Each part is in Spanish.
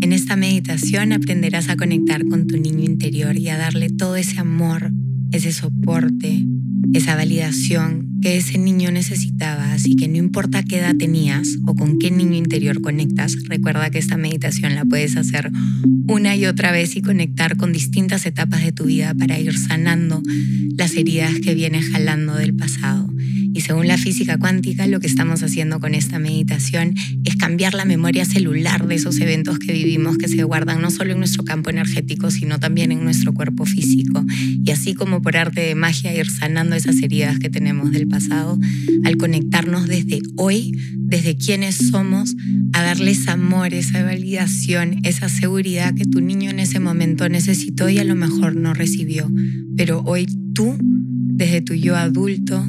En esta meditación aprenderás a conectar con tu niño interior y a darle todo ese amor, ese soporte, esa validación que ese niño necesitaba. Así que no importa qué edad tenías o con qué niño interior conectas, recuerda que esta meditación la puedes hacer una y otra vez y conectar con distintas etapas de tu vida para ir sanando las heridas que vienes jalando del pasado. Y según la física cuántica, lo que estamos haciendo con esta meditación es cambiar la memoria celular de esos eventos que vivimos que se guardan no solo en nuestro campo energético, sino también en nuestro cuerpo físico. Y así como por arte de magia ir sanando esas heridas que tenemos del pasado, al conectarnos desde hoy, desde quienes somos, a darles amor, esa validación, esa seguridad que tu niño en ese momento necesitó y a lo mejor no recibió. Pero hoy tú, desde tu yo adulto,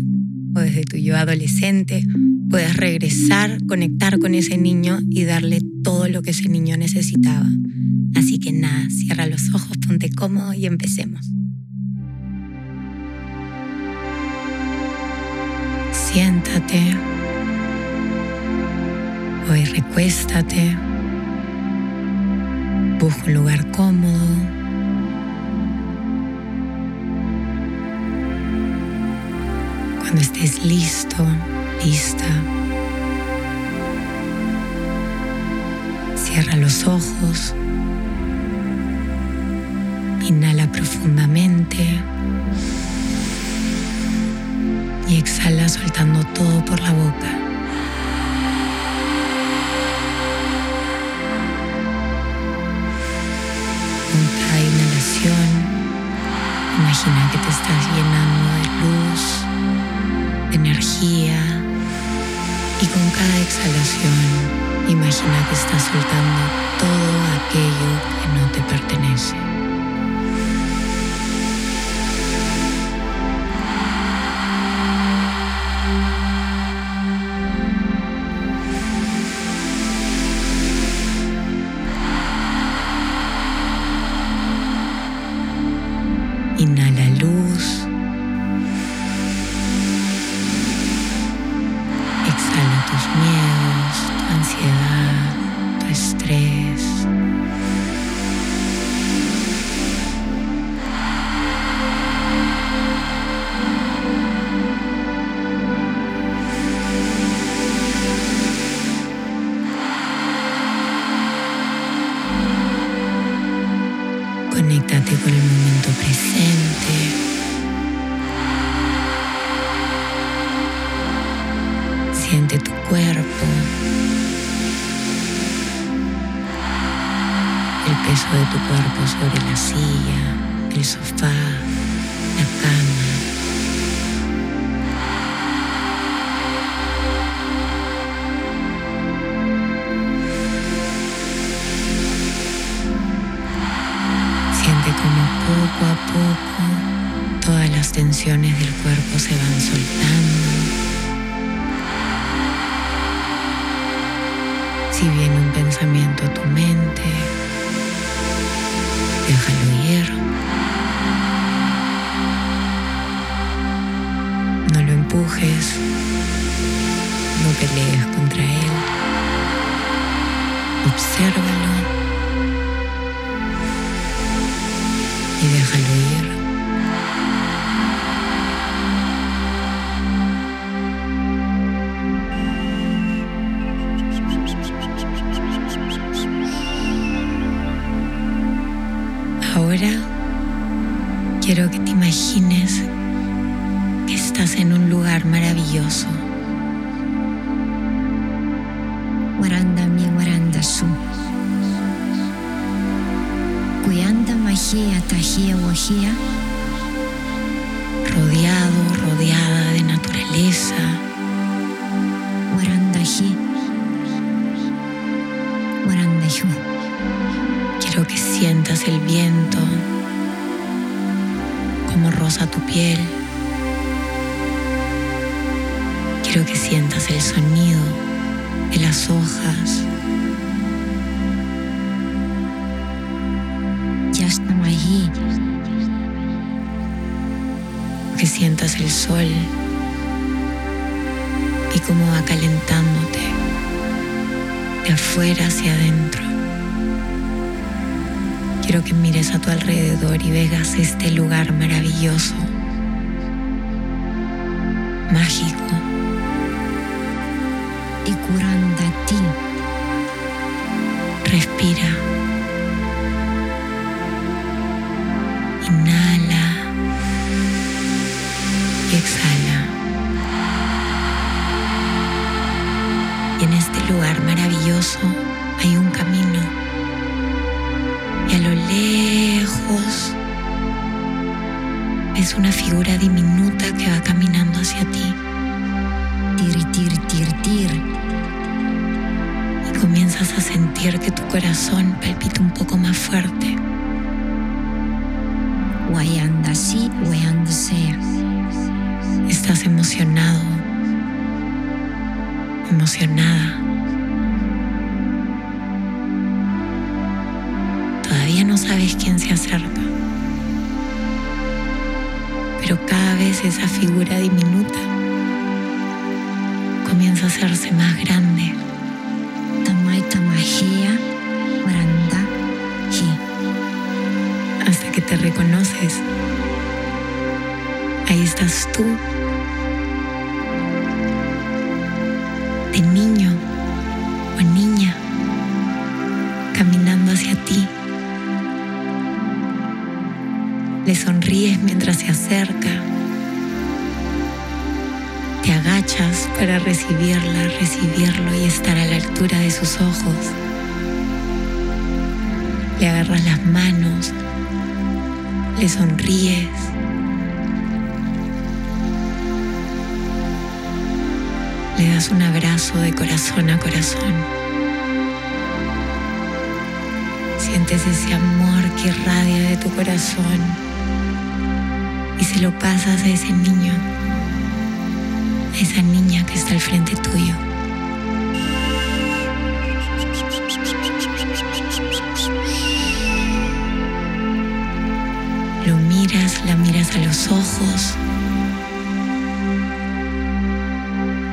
o desde tu yo adolescente, puedes regresar, conectar con ese niño y darle todo lo que ese niño necesitaba. Así que nada, cierra los ojos, ponte cómodo y empecemos. Siéntate. Hoy recuéstate. Busca un lugar cómodo Cuando estés listo, lista, cierra los ojos, inhala profundamente. Y exhala soltando todo por la boca. Exhalación imagina que estás soltando todo aquello que no te pertenece. Peso de tu cuerpo sobre la silla, el sofá, la cama. poco a poco todas las tensiones del cuerpo se van soltando. Si viene un pensamiento a tu mente, no pelees contra él. Obsérvalo y déjalo ir. Ahora quiero que te imagines estás en un lugar maravilloso. Waranda mi waranda su. Kuyanda magia tajia wajia. Rodeado, rodeada de naturaleza. Warandaji. Warandayu. Quiero que sientas el viento, como rosa tu piel. Quiero que sientas el sonido de las hojas. Ya están allí. Que sientas el sol y cómo va calentándote de afuera hacia adentro. quiero que mires a tu alrededor y veas este lugar maravilloso, mágico. Y curanda no sabes quién se acerca, pero cada vez esa figura diminuta comienza a hacerse más grande. Hasta que te reconoces. Ahí estás tú, de niño sonríes mientras se acerca. Te agachas para recibirla, recibirlo y estar a la altura de sus ojos. Le agarras las manos, le sonríes. Le das un abrazo de corazón a corazón. Sientes ese amor que irradia de tu corazón y se lo pasas a ese niño, a esa niña que está al frente tuyo. Lo miras, la miras a los ojos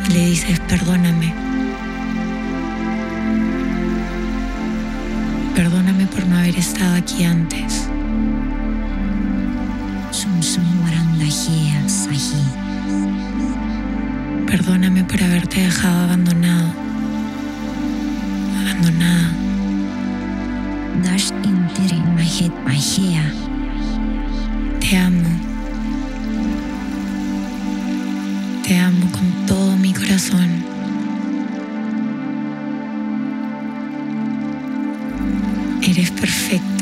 y le dices, perdóname. Perdóname por no haber estado aquí antes. Perdóname por haberte dejado abandonado. Abandonada. Te amo. Te amo con todo mi corazón. Eres perfecto.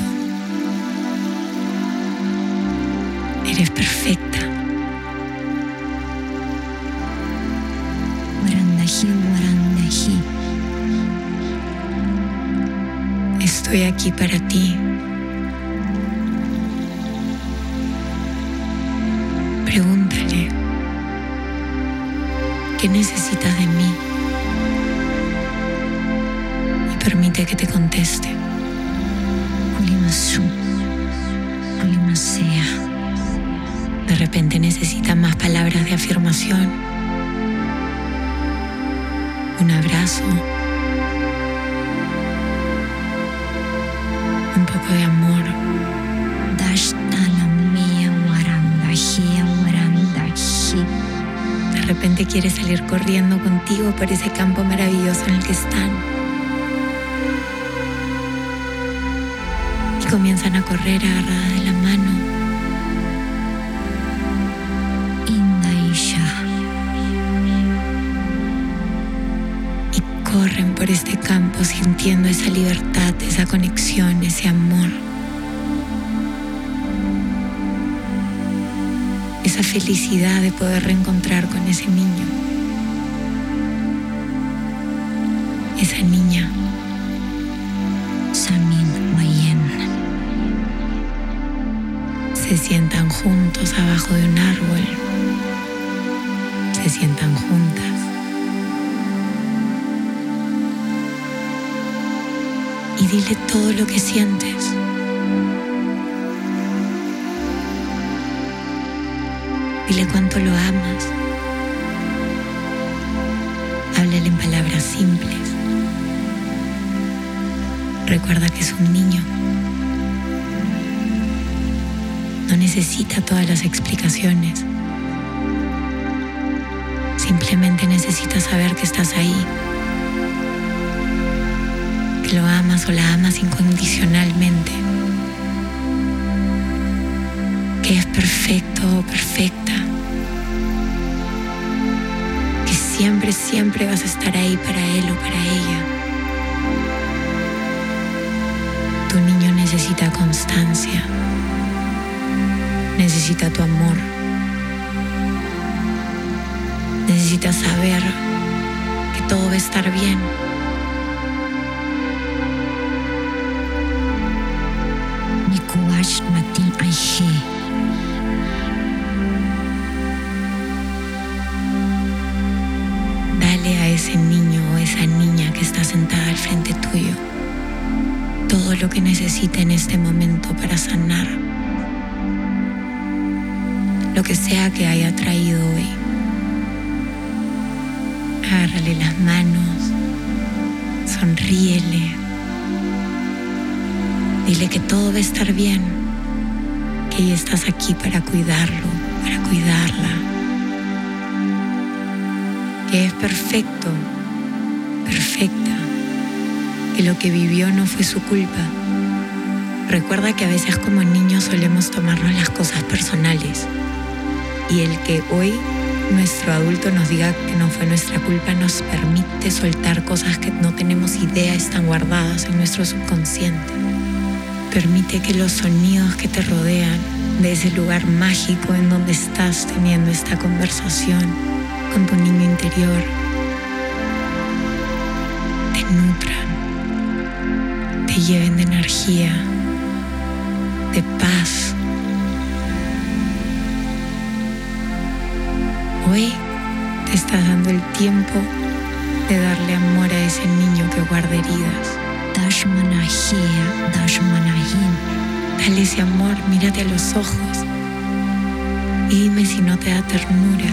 Eres perfecta. Estoy aquí para ti. Pregúntale, ¿qué necesitas de mí? Y permite que te conteste. Repente necesita más palabras de afirmación. Un abrazo. Un poco de amor. De repente quiere salir corriendo contigo por ese campo maravilloso en el que están. Y comienzan a correr agarradas de la mano. Por este campo sintiendo esa libertad, esa conexión, ese amor. Esa felicidad de poder reencontrar con ese niño. Esa niña. Se sientan juntos abajo de un árbol. Se sientan juntas. Dile todo lo que sientes. Dile cuánto lo amas. Háblale en palabras simples. Recuerda que es un niño necesita todas las explicaciones. Simplemente necesita saber que estás ahí, lo amas o la amas incondicionalmente, que es perfecto o perfecta, que siempre, siempre vas a estar ahí para él o para ella. Tu niño necesita constancia, necesita tu amor. Necesitas saber que todo va a estar bien. Dale a ese niño o esa niña que está sentada al frente tuyo todo lo que necesita en este momento para sanar lo que sea que haya traído hoy. Agárrale las manos, sonríele, dile que todo va a estar bien, que estás aquí para cuidarlo, para cuidarla, que es perfecto, perfecta, que lo que vivió no fue su culpa. Recuerda que a veces como niños solemos tomarnos las cosas personales y el que hoy nuestro adulto nos diga que no fue nuestra culpa nos permite soltar cosas que no tenemos idea están guardadas en nuestro subconsciente. Permite que los sonidos que te rodean de ese lugar mágico en donde estás teniendo esta conversación con tu niño interior te nutran, te lleven de energía, de paz, Hoy te estás dando el tiempo de darle amor a ese niño que guarda heridas. Dashmanahia, Dashmanahin. Dale ese amor, mírate a los ojos y dime si no te da ternura.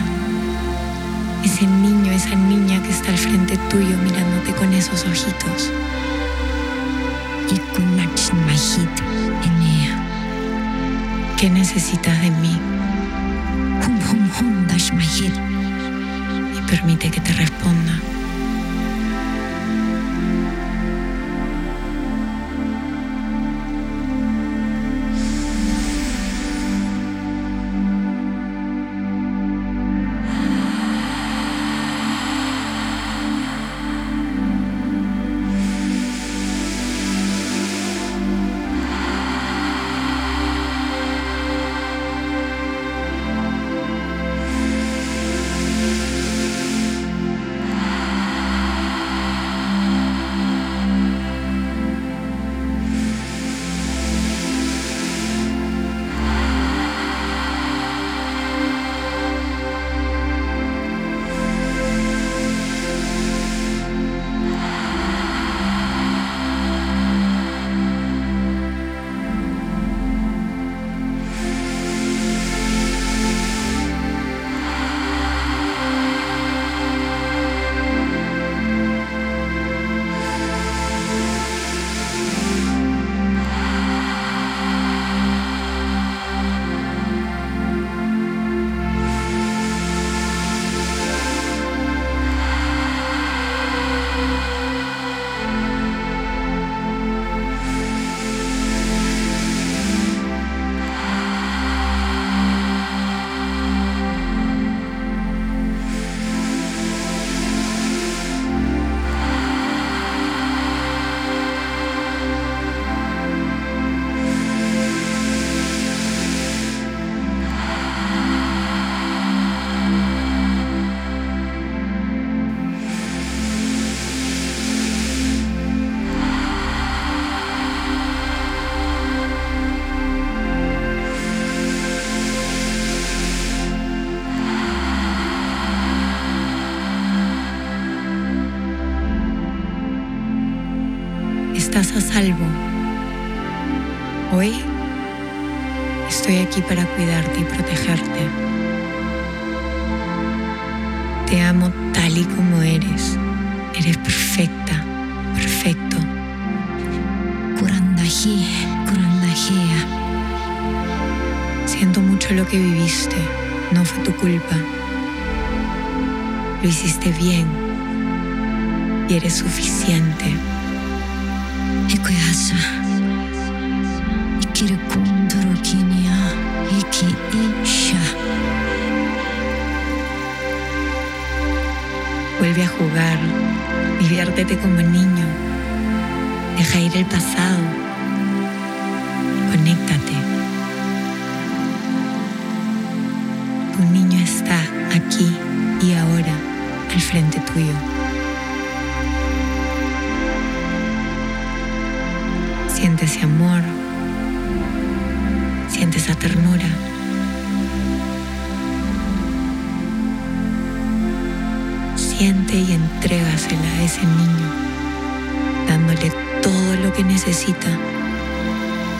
Ese niño, esa niña que está al frente tuyo mirándote con esos ojitos. Ikunach mahit enea. ¿Qué necesitas de mí? Hum hum hum. Y permite que te responda. Hoy estoy aquí para cuidarte y protegerte. Te amo tal y como eres. Eres perfecta, perfecto. Kurandahi, kurandahia. Siento mucho lo que viviste, no fue tu culpa. Lo hiciste bien y eres suficiente. Vuelve a jugar, diviértete como niño, deja ir el pasado, conéctate. Tu niño está aquí y ahora al frente tuyo. Amor, siente esa ternura. Siente y entrégasela a ese niño, dándole todo lo que necesita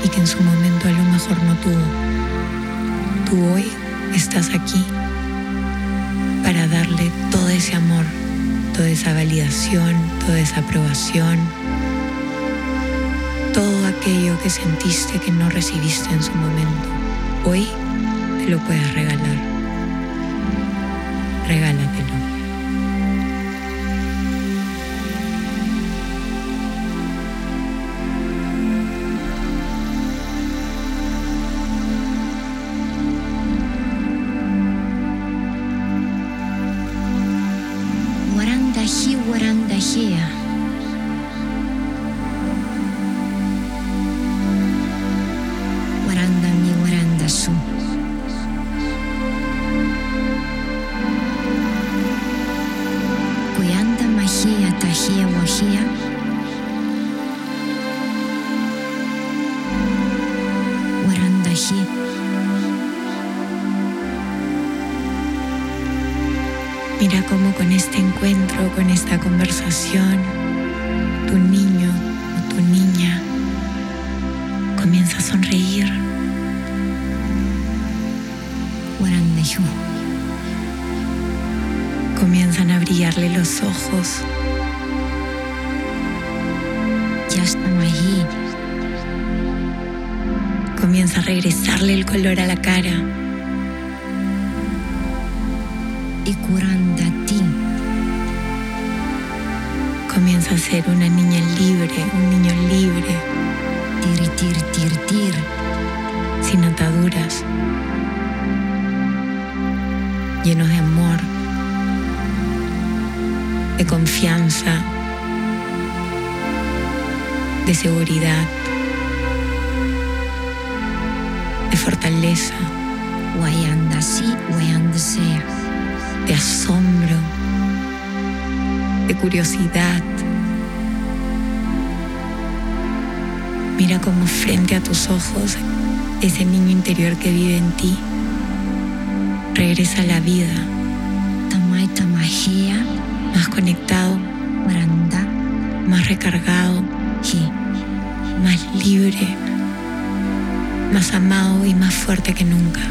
y que en su momento a lo mejor no tuvo. Tú hoy estás aquí para darle todo ese amor, toda esa validación, toda esa aprobación, todo aquello que sentiste que no recibiste en su momento. Hoy te lo puedes regalar. Regálatelo. Mira cómo con este encuentro, con esta conversación, tu niño o tu niña comienza a sonreír. Comienzan a brillarle los ojos. A regresarle el color a la cara. Ikurandati. Comienza a ser una niña libre, un niño libre, Tir tir tir tir. sin ataduras, llenos de amor, de confianza, de seguridad, de fortaleza, de asombro, de curiosidad. Mira cómo frente a tus ojos ese niño interior que vive en ti regresa a la vida, Tamay tamahia. más conectado, más recargado, Hi. más libre, más amado y más fuerte que nunca.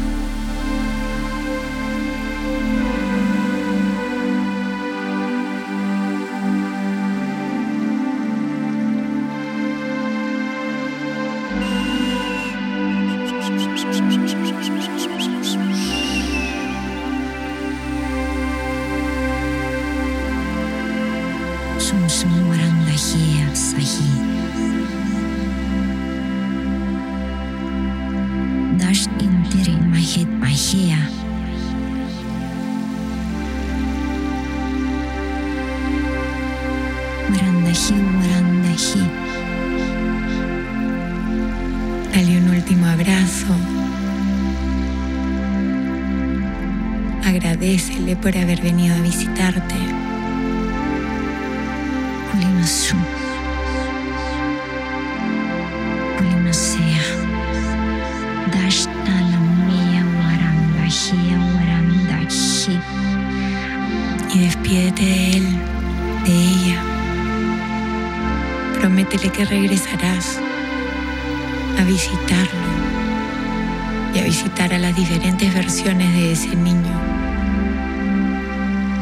Dale un último abrazo. Agradecele por haber venido a visitarte. Kulimasu. que regresarás a visitarlo y a visitar a las diferentes versiones de ese niño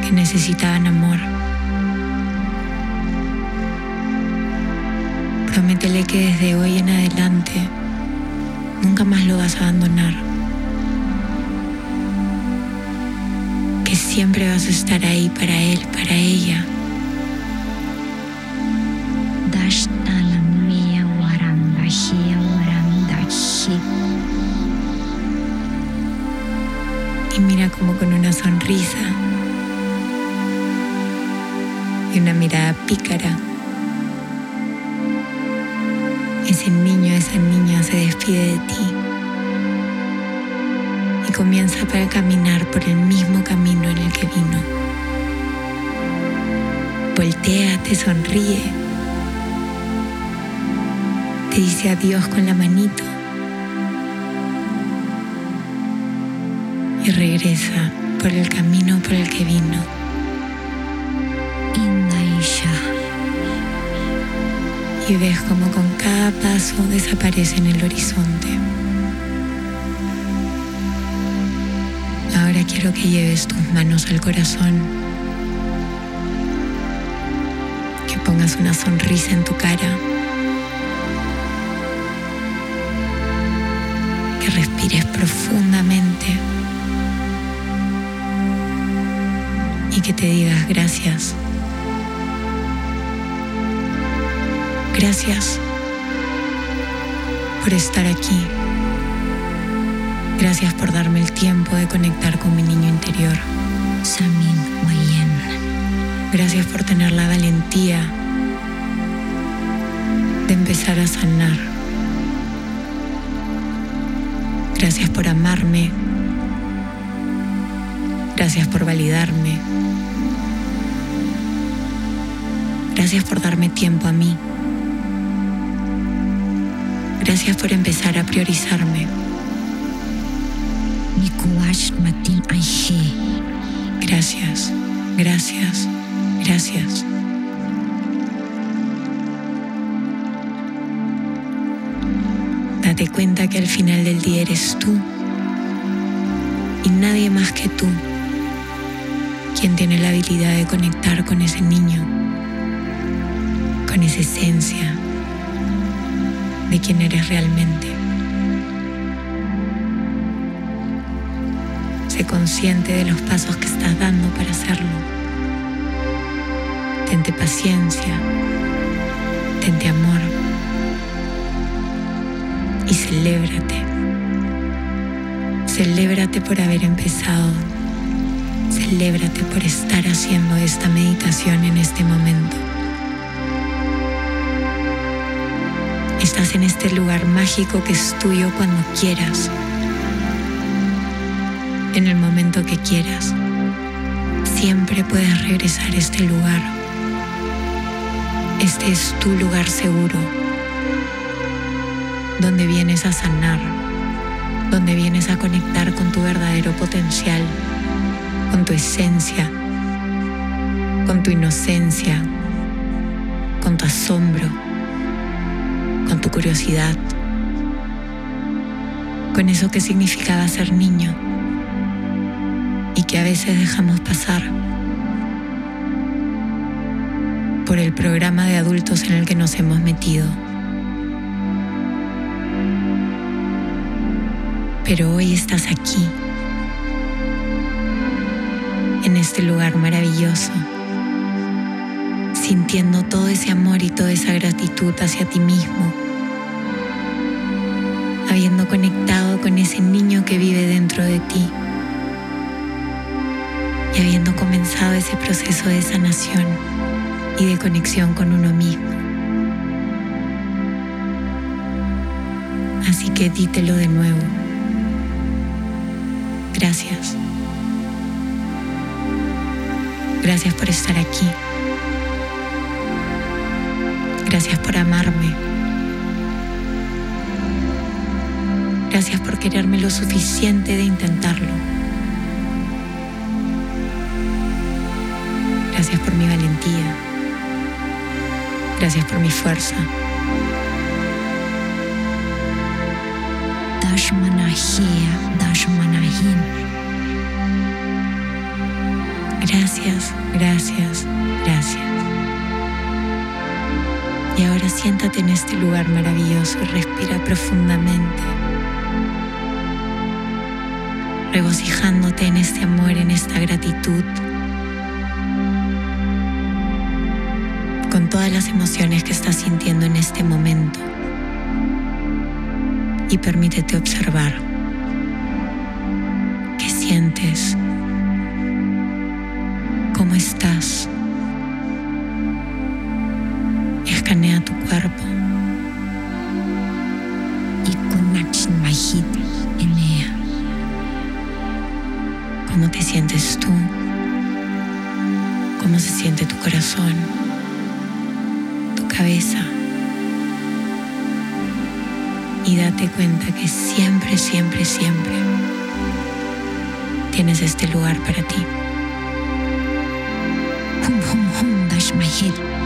que necesitaban amor. Prométele que desde hoy en adelante nunca más lo vas a abandonar. Que siempre vas a estar ahí para él, para ella. Y una mirada pícara, ese niño, esa niña se despide de ti y comienza para caminar por el mismo camino en el que vino. Voltea, te sonríe, te dice adiós con la manito y regresa por el camino por el que vino. Y ves como con cada paso desaparece en el horizonte. Ahora quiero que lleves tus manos al corazón, que pongas una sonrisa en tu cara, que respires profundamente y que te digas gracias. Gracias por estar aquí. Gracias por darme el tiempo de conectar con mi niño interior. Samin Wayen. Gracias por tener la valentía de empezar a sanar. Gracias por amarme. Gracias por validarme. Gracias por darme tiempo a mí. Gracias por empezar a priorizarme. Gracias, gracias, gracias. Date cuenta que al final del día eres tú y nadie más que tú quien tiene la habilidad de conectar con ese niño, con esa esencia de quien eres realmente. Sé consciente de los pasos que estás dando para hacerlo. Tente paciencia, tente amor y celébrate. Celébrate por haber empezado. Celébrate por estar haciendo esta meditación en este momento. Estás en este lugar mágico que es tuyo cuando quieras, en el momento que quieras. Siempre puedes regresar a este lugar. Este es tu lugar seguro, donde vienes a sanar, donde vienes a conectar con tu verdadero potencial, con tu esencia, con tu inocencia, con tu asombro con tu curiosidad, con eso que significaba ser niño y que a veces dejamos pasar por el programa de adultos en el que nos hemos metido. Pero hoy estás aquí, en este lugar maravilloso sintiendo todo ese amor y toda esa gratitud hacia ti mismo, habiendo conectado con ese niño que vive dentro de ti y habiendo comenzado ese proceso de sanación y de conexión con uno mismo. Así que dítelo de nuevo. Gracias. Gracias por estar aquí. Gracias por amarme. Gracias por quererme lo suficiente de intentarlo. Gracias por mi valentía. Gracias por mi fuerza. Gracias, gracias, gracias. Y ahora siéntate en este lugar maravilloso, respira profundamente. regocijándote en este amor, en esta gratitud, con todas las emociones que estás sintiendo en este momento. Y permítete observar qué sientes, cómo estás. Escanea tu cuerpo. ¿Cómo te sientes tú? ¿Cómo se siente tu corazón? Tu cabeza. Y date cuenta que siempre, siempre, siempre tienes este lugar para ti. Hum, hum, dash my head.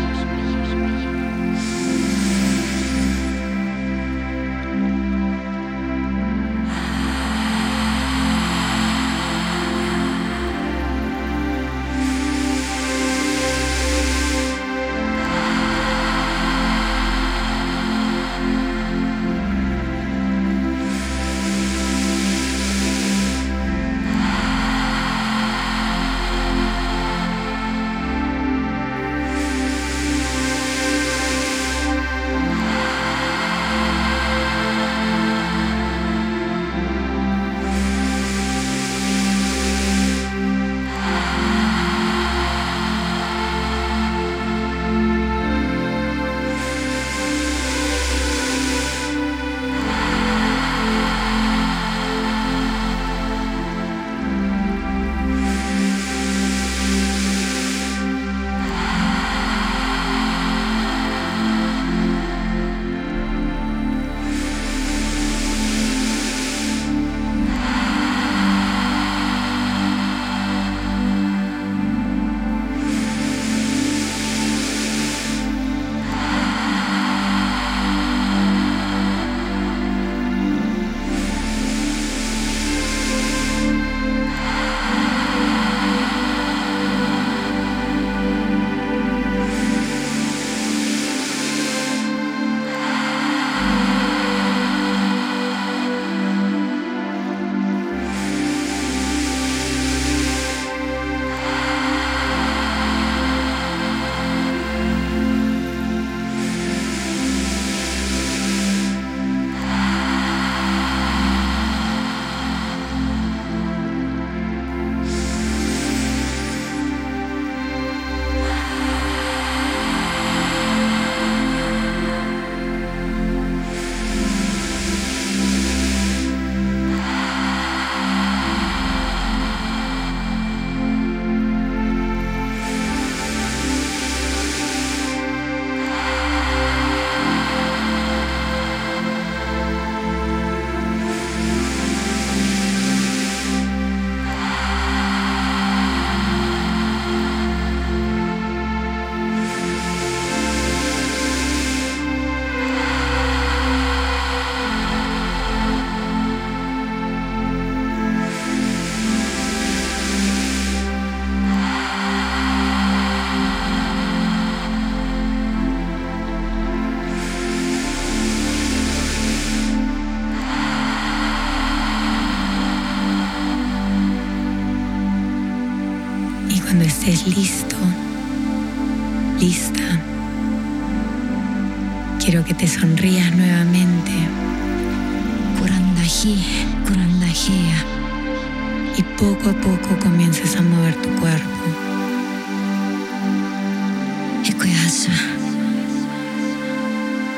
Y poco a poco comiences a mover tu cuerpo.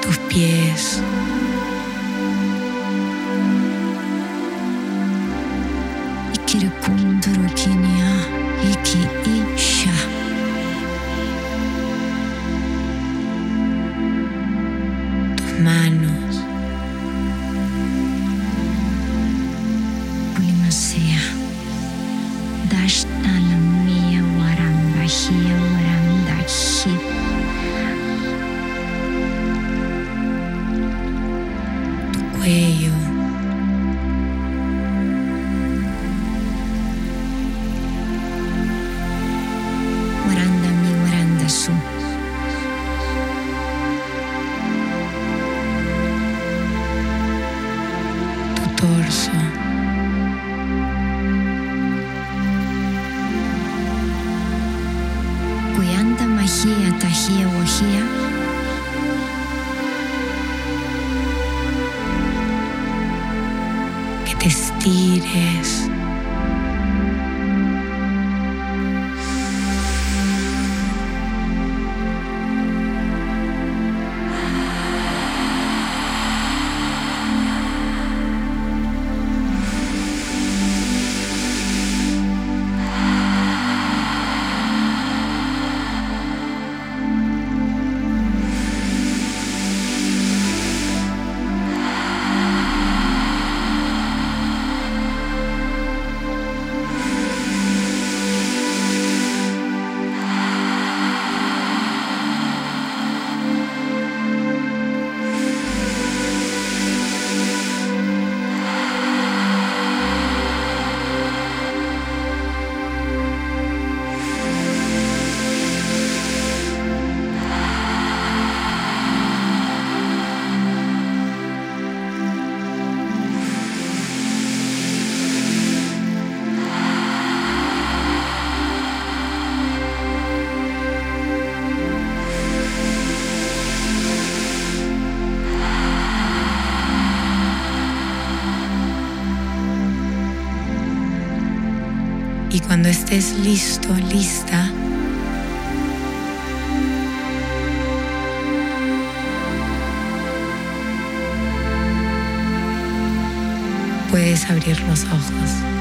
Tus pies. τόρσο Κουιάντα μαχία ταχεία γοχεία Και estés listo, lista, puedes abrir los ojos.